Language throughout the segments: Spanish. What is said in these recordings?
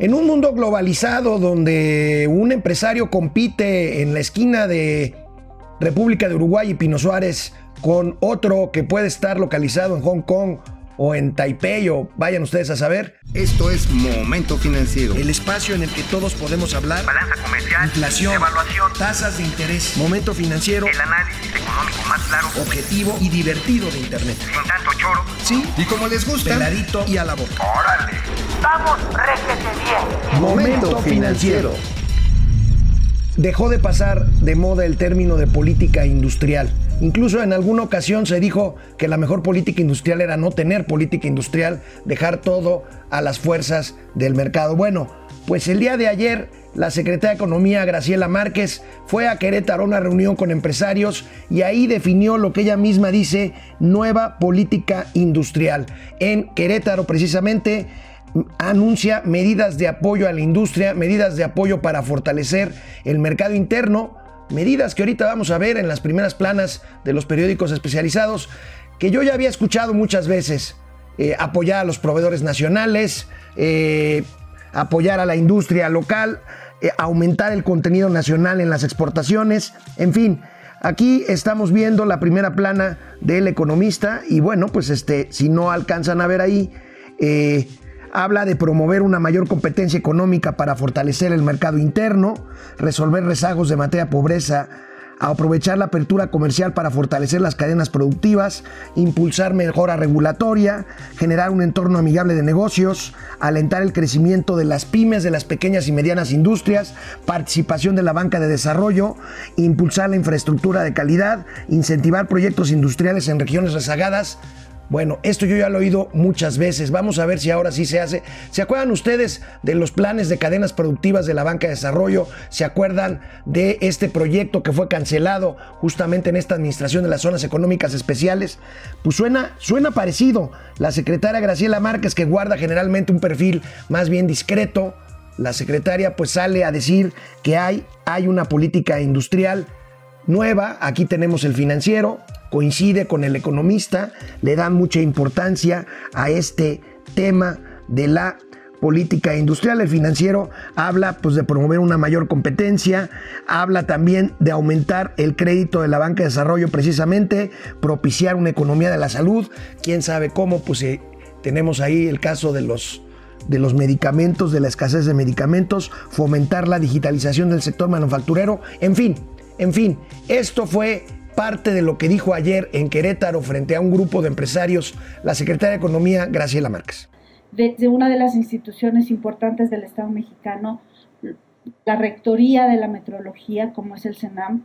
En un mundo globalizado donde un empresario compite en la esquina de República de Uruguay y Pino Suárez con otro que puede estar localizado en Hong Kong o en Taipei o vayan ustedes a saber. Esto es Momento Financiero. El espacio en el que todos podemos hablar. Balanza comercial. Inflación. Evaluación. Tasas de interés. Momento Financiero. El análisis económico más claro. Objetivo y divertido de Internet. Sin tanto choro. Sí. Y como les gusta. Peladito y a la boca. Órale. Vamos, bien. Momento Financiero. Dejó de pasar de moda el término de política industrial. Incluso en alguna ocasión se dijo que la mejor política industrial era no tener política industrial, dejar todo a las fuerzas del mercado. Bueno, pues el día de ayer la secretaria de Economía Graciela Márquez fue a Querétaro a una reunión con empresarios y ahí definió lo que ella misma dice, nueva política industrial. En Querétaro precisamente anuncia medidas de apoyo a la industria, medidas de apoyo para fortalecer el mercado interno, medidas que ahorita vamos a ver en las primeras planas de los periódicos especializados, que yo ya había escuchado muchas veces. Eh, apoyar a los proveedores nacionales, eh, apoyar a la industria local, eh, aumentar el contenido nacional en las exportaciones, en fin. Aquí estamos viendo la primera plana del economista y bueno, pues este, si no alcanzan a ver ahí, habla de promover una mayor competencia económica para fortalecer el mercado interno, resolver rezagos de materia pobreza, aprovechar la apertura comercial para fortalecer las cadenas productivas, impulsar mejora regulatoria, generar un entorno amigable de negocios, alentar el crecimiento de las pymes, de las pequeñas y medianas industrias, participación de la banca de desarrollo, impulsar la infraestructura de calidad, incentivar proyectos industriales en regiones rezagadas, bueno, esto yo ya lo he oído muchas veces. Vamos a ver si ahora sí se hace. ¿Se acuerdan ustedes de los planes de cadenas productivas de la banca de desarrollo? ¿Se acuerdan de este proyecto que fue cancelado justamente en esta administración de las zonas económicas especiales? Pues suena, suena parecido. La secretaria Graciela Márquez, que guarda generalmente un perfil más bien discreto, la secretaria pues sale a decir que hay, hay una política industrial nueva. Aquí tenemos el financiero, coincide con el economista, le dan mucha importancia a este tema de la política industrial. El financiero habla pues, de promover una mayor competencia, habla también de aumentar el crédito de la banca de desarrollo precisamente, propiciar una economía de la salud. Quién sabe cómo, pues eh, tenemos ahí el caso de los de los medicamentos, de la escasez de medicamentos, fomentar la digitalización del sector manufacturero, en fin, en fin, esto fue parte de lo que dijo ayer en Querétaro frente a un grupo de empresarios la secretaria de Economía, Graciela Márquez. De, una de las instituciones importantes del Estado mexicano, la Rectoría de la Metrología, como es el SENAM,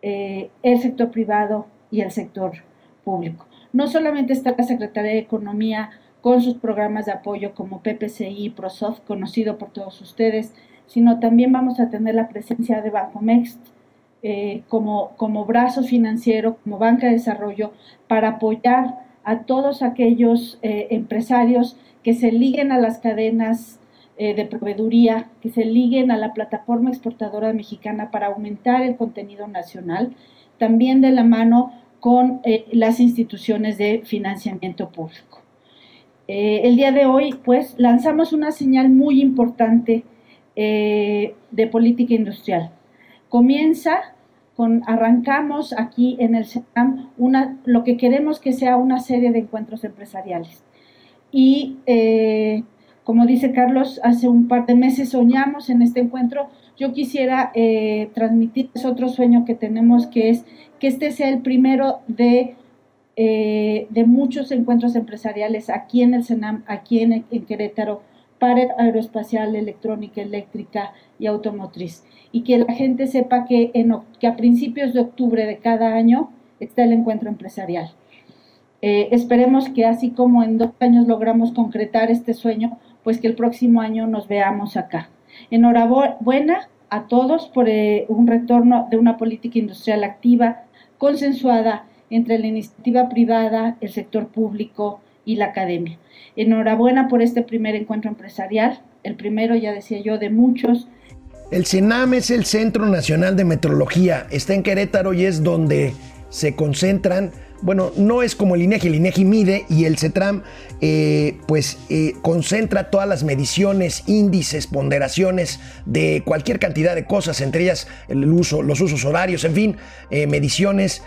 eh, el sector privado y el sector público. No solamente está la Secretaría de Economía con sus programas de apoyo como PPCI, ProSoft, conocido por todos ustedes, sino también vamos a tener la presencia de Bancomext, eh, como, como brazo financiero, como banca de desarrollo, para apoyar a todos aquellos eh, empresarios que se liguen a las cadenas eh, de proveeduría, que se liguen a la plataforma exportadora mexicana para aumentar el contenido nacional, también de la mano con las instituciones de financiamiento público. el día de hoy, pues, lanzamos una señal muy importante de política industrial comienza con, arrancamos aquí en el SENAM una, lo que queremos que sea una serie de encuentros empresariales. Y eh, como dice Carlos, hace un par de meses soñamos en este encuentro. Yo quisiera eh, transmitirles otro sueño que tenemos, que es que este sea el primero de, eh, de muchos encuentros empresariales aquí en el SENAM, aquí en Querétaro, para aeroespacial, electrónica, eléctrica y automotriz y que la gente sepa que, en, que a principios de octubre de cada año está el encuentro empresarial. Eh, esperemos que así como en dos años logramos concretar este sueño, pues que el próximo año nos veamos acá. Enhorabuena a todos por eh, un retorno de una política industrial activa, consensuada entre la iniciativa privada, el sector público y la academia. Enhorabuena por este primer encuentro empresarial, el primero, ya decía yo, de muchos el CENAM es el Centro Nacional de Metrología, está en Querétaro y es donde se concentran bueno, no es como el INEGI, el INEGI mide y el CETRAM eh, pues eh, concentra todas las mediciones, índices, ponderaciones de cualquier cantidad de cosas, entre ellas el uso, los usos horarios, en fin, eh, mediciones.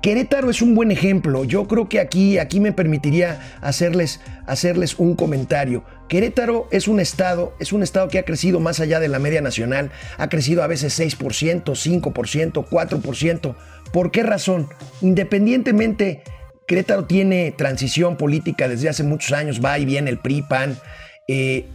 Querétaro es un buen ejemplo. Yo creo que aquí, aquí me permitiría hacerles, hacerles un comentario. Querétaro es un estado, es un estado que ha crecido más allá de la media nacional, ha crecido a veces 6%, 5%, 4%. ¿Por qué razón? Independientemente, Querétaro tiene transición política desde hace muchos años, va y viene el PRI, PAN. Eh,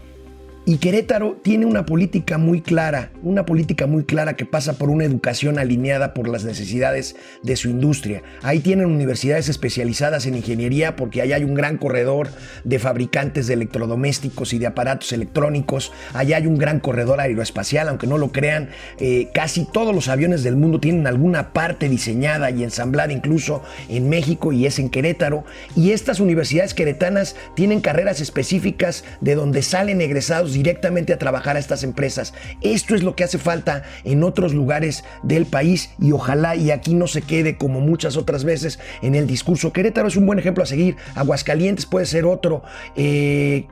y Querétaro tiene una política muy clara, una política muy clara que pasa por una educación alineada por las necesidades de su industria. Ahí tienen universidades especializadas en ingeniería porque ahí hay un gran corredor de fabricantes de electrodomésticos y de aparatos electrónicos. Allá hay un gran corredor aeroespacial, aunque no lo crean. Eh, casi todos los aviones del mundo tienen alguna parte diseñada y ensamblada incluso en México y es en Querétaro. Y estas universidades queretanas tienen carreras específicas de donde salen egresados directamente a trabajar a estas empresas. Esto es lo que hace falta en otros lugares del país y ojalá y aquí no se quede como muchas otras veces en el discurso. Querétaro es un buen ejemplo a seguir, Aguascalientes puede ser otro. Eh,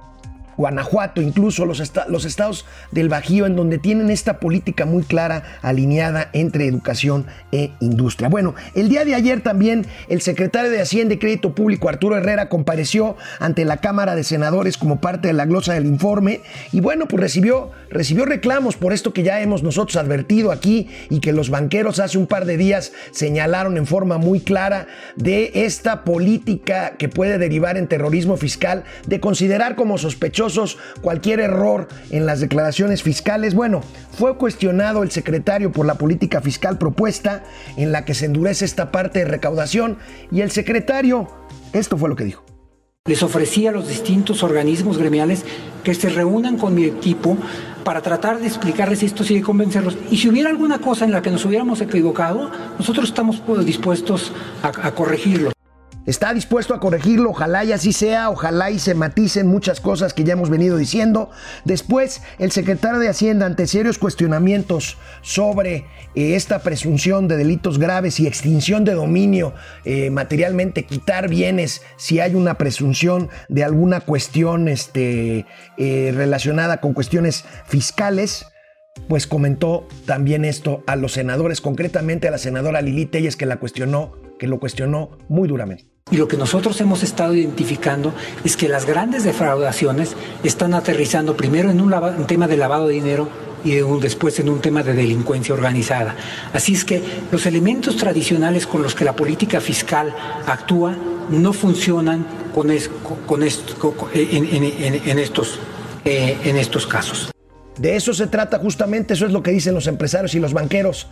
Guanajuato, incluso los, los, estados del Bajío, en donde tienen esta política muy clara, alineada entre educación e industria. Bueno, el día de ayer también el secretario de Hacienda y Crédito Público, Arturo Herrera, compareció ante la Cámara de Senadores como parte de la glosa del informe y bueno, pues recibió, recibió reclamos por esto que ya hemos nosotros advertido aquí y que los banqueros hace un par de días señalaron en forma muy clara de esta política que puede derivar en terrorismo fiscal, de considerar como sospechoso cualquier error en las declaraciones fiscales. Bueno, fue cuestionado el secretario por la política fiscal propuesta en la que se endurece esta parte de recaudación y el secretario, esto fue lo que dijo. Les ofrecí a los distintos organismos gremiales que se reúnan con mi equipo para tratar de explicarles esto y de convencerlos. Y si hubiera alguna cosa en la que nos hubiéramos equivocado, nosotros estamos pues, dispuestos a, a corregirlo. Está dispuesto a corregirlo, ojalá y así sea, ojalá y se maticen muchas cosas que ya hemos venido diciendo. Después, el secretario de Hacienda, ante serios cuestionamientos sobre eh, esta presunción de delitos graves y extinción de dominio eh, materialmente, quitar bienes si hay una presunción de alguna cuestión este, eh, relacionada con cuestiones fiscales, pues comentó también esto a los senadores, concretamente a la senadora Lili Telles, que la cuestionó, que lo cuestionó muy duramente. Y lo que nosotros hemos estado identificando es que las grandes defraudaciones están aterrizando primero en un, tema de lavado de dinero y después en un tema de delincuencia organizada. Así es que los elementos tradicionales con los que la política fiscal actúa no funcionan en, estos, eh, en estos casos. De eso se trata justamente, eso es lo que dicen los empresarios y los banqueros,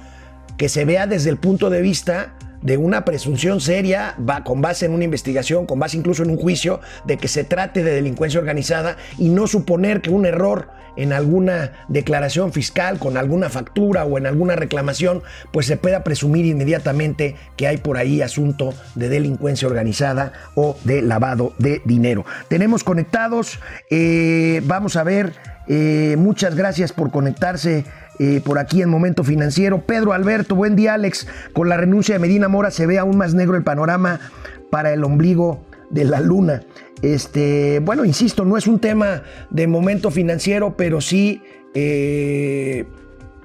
que se vea desde el punto de vista de una presunción seria, va con base en una investigación, con base incluso en un juicio, de que se trate de delincuencia organizada y no suponer que un error en alguna declaración fiscal, con alguna factura o en alguna reclamación, pues se pueda presumir inmediatamente que hay por ahí asunto de delincuencia organizada o de lavado de dinero. Tenemos conectados, eh, vamos a ver, eh, muchas gracias por conectarse por aquí en Momento Financiero. Pedro Alberto, buen día Alex. Con la renuncia de Medina Mora se ve aún más negro el panorama para el ombligo de la luna. Este, bueno, insisto, no es un tema de momento financiero, pero sí eh,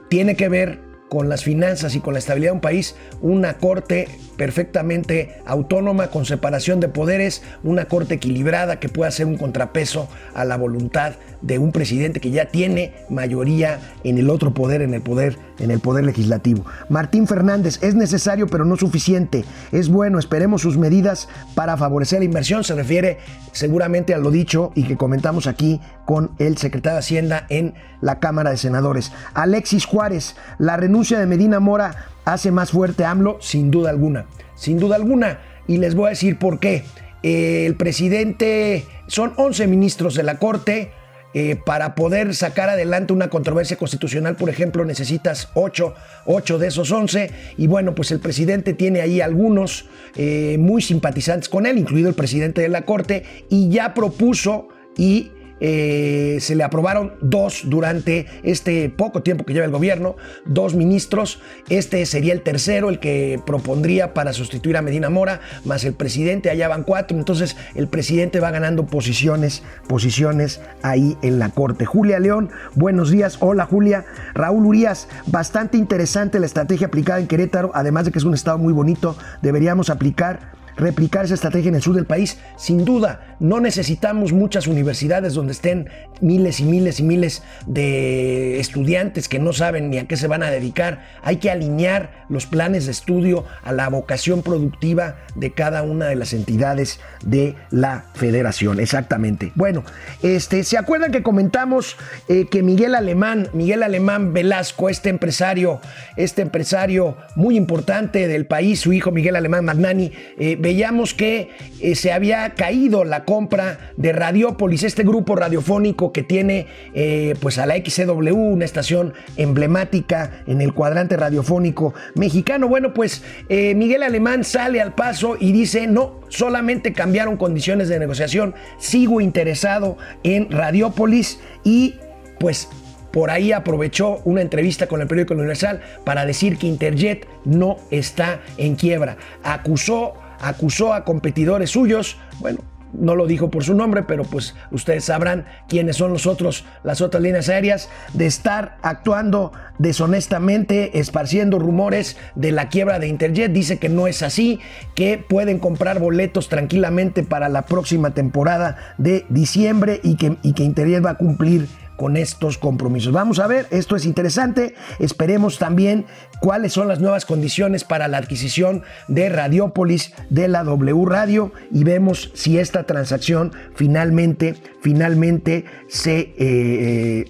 tiene que ver con las finanzas y con la estabilidad de un país, una corte perfectamente autónoma, con separación de poderes, una corte equilibrada que pueda ser un contrapeso a la voluntad de un presidente que ya tiene mayoría en el otro poder, en el poder, en el poder legislativo. Martín Fernández, es necesario pero no suficiente. Es bueno, esperemos sus medidas para favorecer la inversión. Se refiere seguramente a lo dicho y que comentamos aquí con el secretario de Hacienda en la Cámara de Senadores. Alexis Juárez, la renuncia de Medina Mora hace más fuerte a AMLO, sin duda alguna. Sin duda alguna. Y les voy a decir por qué. el presidente, son 11 ministros de la Corte, eh, para poder sacar adelante una controversia constitucional, por ejemplo, necesitas 8, de esos 11. Y bueno, pues el presidente tiene ahí algunos eh, muy simpatizantes con él, incluido el presidente de la Corte, y ya propuso y eh, se le aprobaron dos durante este poco tiempo que lleva el gobierno, dos ministros. Este sería el tercero, el que propondría para sustituir a Medina Mora, más el presidente, allá van cuatro. Entonces el presidente va ganando posiciones, posiciones ahí en la corte. Julia León, buenos días. Hola Julia. Raúl Urias, bastante interesante la estrategia aplicada en Querétaro, además de que es un estado muy bonito, deberíamos aplicar replicar esa estrategia en el sur del país. Sin duda, no necesitamos muchas universidades donde estén miles y miles y miles de estudiantes que no saben ni a qué se van a dedicar. Hay que alinear los planes de estudio a la vocación productiva de cada una de las entidades de la federación. Exactamente. Bueno, este, ¿se acuerdan que comentamos eh, que Miguel Alemán, Miguel Alemán Velasco, este empresario, este empresario muy importante del país, su hijo Miguel Alemán Magnani, eh, veíamos que eh, se había caído la compra de Radiópolis, este grupo radiofónico que tiene eh, pues a la XCW, una estación emblemática en el cuadrante radiofónico mexicano. Bueno, pues eh, Miguel Alemán sale al paso y dice, no, solamente cambiaron condiciones de negociación, sigo interesado en Radiópolis y pues por ahí aprovechó una entrevista con el periódico Universal para decir que Interjet no está en quiebra. Acusó acusó a competidores suyos, bueno, no lo dijo por su nombre, pero pues ustedes sabrán quiénes son los otros, las otras líneas aéreas, de estar actuando deshonestamente, esparciendo rumores de la quiebra de Interjet. Dice que no es así, que pueden comprar boletos tranquilamente para la próxima temporada de diciembre y que, y que Interjet va a cumplir con estos compromisos. Vamos a ver, esto es interesante. Esperemos también cuáles son las nuevas condiciones para la adquisición de Radiópolis de la W Radio y vemos si esta transacción finalmente, finalmente se... Eh, eh,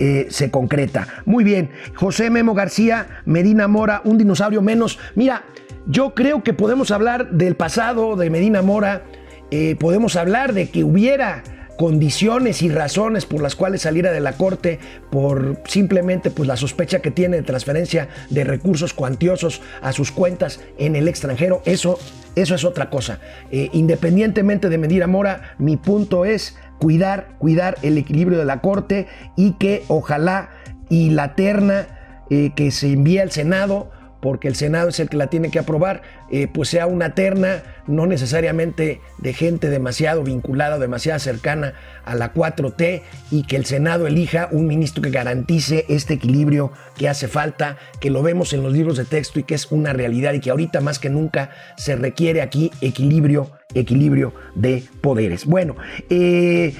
eh, se concreta. Muy bien, José Memo García, Medina Mora, un dinosaurio menos. Mira, yo creo que podemos hablar del pasado de Medina Mora, podemos hablar de que hubiera condiciones y razones por las cuales saliera de la corte por simplemente pues la sospecha que tiene de transferencia de recursos cuantiosos a sus cuentas en el extranjero eso eso es otra cosa. Eh, independientemente de Medina Mora mi punto es cuidar cuidar el equilibrio de la corte y que ojalá y la terna eh, que se envía al Senado porque el Senado es el que la tiene que aprobar, eh, pues sea una terna, no necesariamente de gente demasiado vinculada, demasiado cercana a la 4T, y que el Senado elija un ministro que garantice este equilibrio que hace falta, que lo vemos en los libros de texto y que es una realidad y que ahorita más que nunca se requiere aquí equilibrio, equilibrio de poderes. Bueno, eh,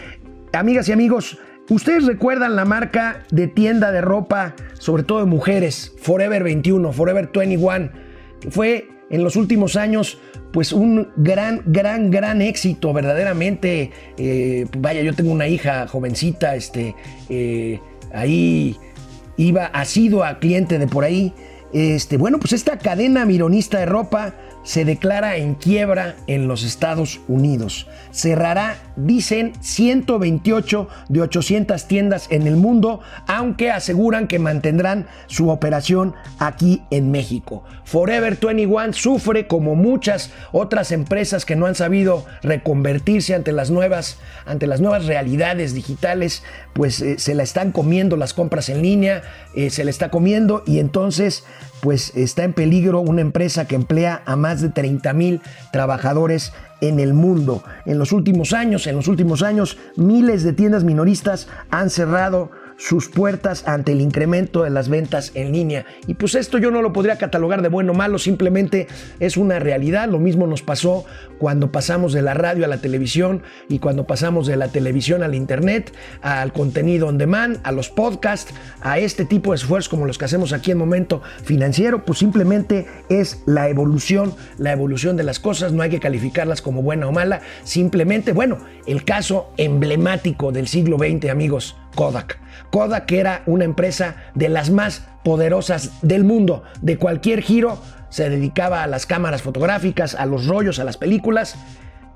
amigas y amigos, ¿Ustedes recuerdan la marca de tienda de ropa, sobre todo de mujeres, Forever 21, Forever 21? Fue en los últimos años pues un gran, gran, gran éxito, verdaderamente. Eh, vaya, yo tengo una hija jovencita, este, eh, ahí iba, ha sido a cliente de por ahí. Este, bueno, pues esta cadena mironista de ropa se declara en quiebra en los Estados Unidos. Cerrará, dicen, 128 de 800 tiendas en el mundo, aunque aseguran que mantendrán su operación aquí en México. Forever 21 sufre como muchas otras empresas que no han sabido reconvertirse ante las nuevas, ante las nuevas realidades digitales, pues eh, se la están comiendo las compras en línea, eh, se le está comiendo y entonces pues está en peligro una empresa que emplea a más de 30 mil trabajadores en el mundo. En los últimos años, en los últimos años, miles de tiendas minoristas han cerrado sus puertas ante el incremento de las ventas en línea. Y pues esto yo no lo podría catalogar de bueno o malo, simplemente es una realidad. Lo mismo nos pasó cuando pasamos de la radio a la televisión y cuando pasamos de la televisión al internet, al contenido on demand, a los podcasts, a este tipo de esfuerzos como los que hacemos aquí en Momento Financiero, pues simplemente es la evolución, la evolución de las cosas, no hay que calificarlas como buena o mala, simplemente, bueno, el caso emblemático del siglo XX, amigos, Kodak. Kodak era una empresa de las más poderosas del mundo. De cualquier giro se dedicaba a las cámaras fotográficas, a los rollos, a las películas.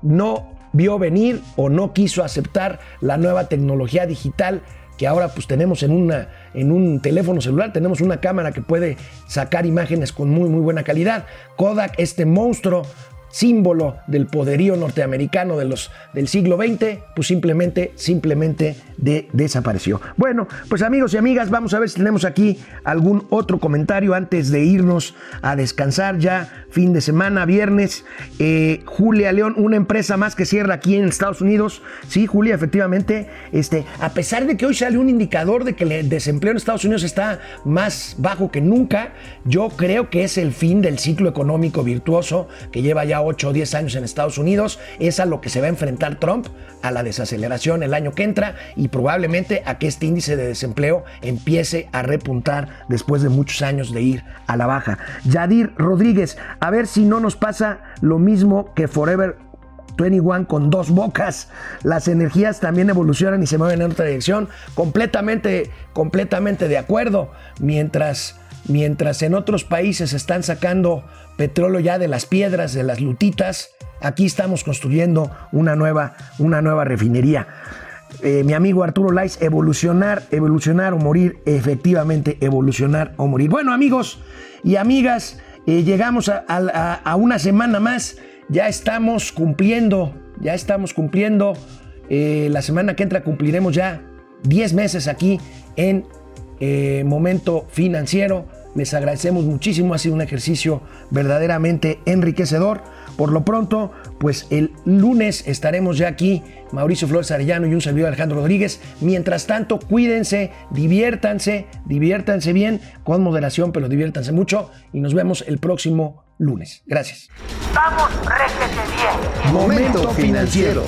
No vio venir o no quiso aceptar la nueva tecnología digital que ahora pues tenemos en, una, en un teléfono celular, tenemos una cámara que puede sacar imágenes con muy muy buena calidad. Kodak, este monstruo símbolo del poderío norteamericano de los, del siglo XX, pues simplemente, simplemente de, desapareció. Bueno, pues amigos y amigas, vamos a ver si tenemos aquí algún otro comentario antes de irnos a descansar ya, fin de semana, viernes. Eh, Julia León, una empresa más que cierra aquí en Estados Unidos. Sí, Julia, efectivamente, este, a pesar de que hoy sale un indicador de que el desempleo en Estados Unidos está más bajo que nunca, yo creo que es el fin del ciclo económico virtuoso que lleva ya 8 o 10 años en Estados Unidos. Es a lo que se va a enfrentar Trump, a la desaceleración el año que entra y probablemente a que este índice de desempleo empiece a repuntar después de muchos años de ir a la baja. Yadir Rodríguez, a ver si no nos pasa lo mismo que Forever 21 con dos bocas. Las energías también evolucionan y se mueven en otra dirección. Completamente, completamente de acuerdo. Mientras, mientras en otros países están sacando petróleo ya de las piedras, de las lutitas, aquí estamos construyendo una nueva, una nueva refinería. Eh, mi amigo Arturo Lais, evolucionar, evolucionar o morir, efectivamente, evolucionar o morir. Bueno, amigos y amigas, eh, llegamos a, una semana más, ya estamos cumpliendo, ya estamos cumpliendo, eh, la semana que entra cumpliremos ya 10 meses aquí en Momento Financiero. Les agradecemos muchísimo, ha sido un ejercicio verdaderamente enriquecedor. Por lo pronto, pues el lunes estaremos ya aquí, Mauricio Flores Arellano y un servidor Alejandro Rodríguez. Mientras tanto, cuídense, diviértanse, diviértanse bien, con moderación, pero diviértanse mucho y nos vemos el próximo lunes. Gracias. Vamos, réjete bien. Momento financiero.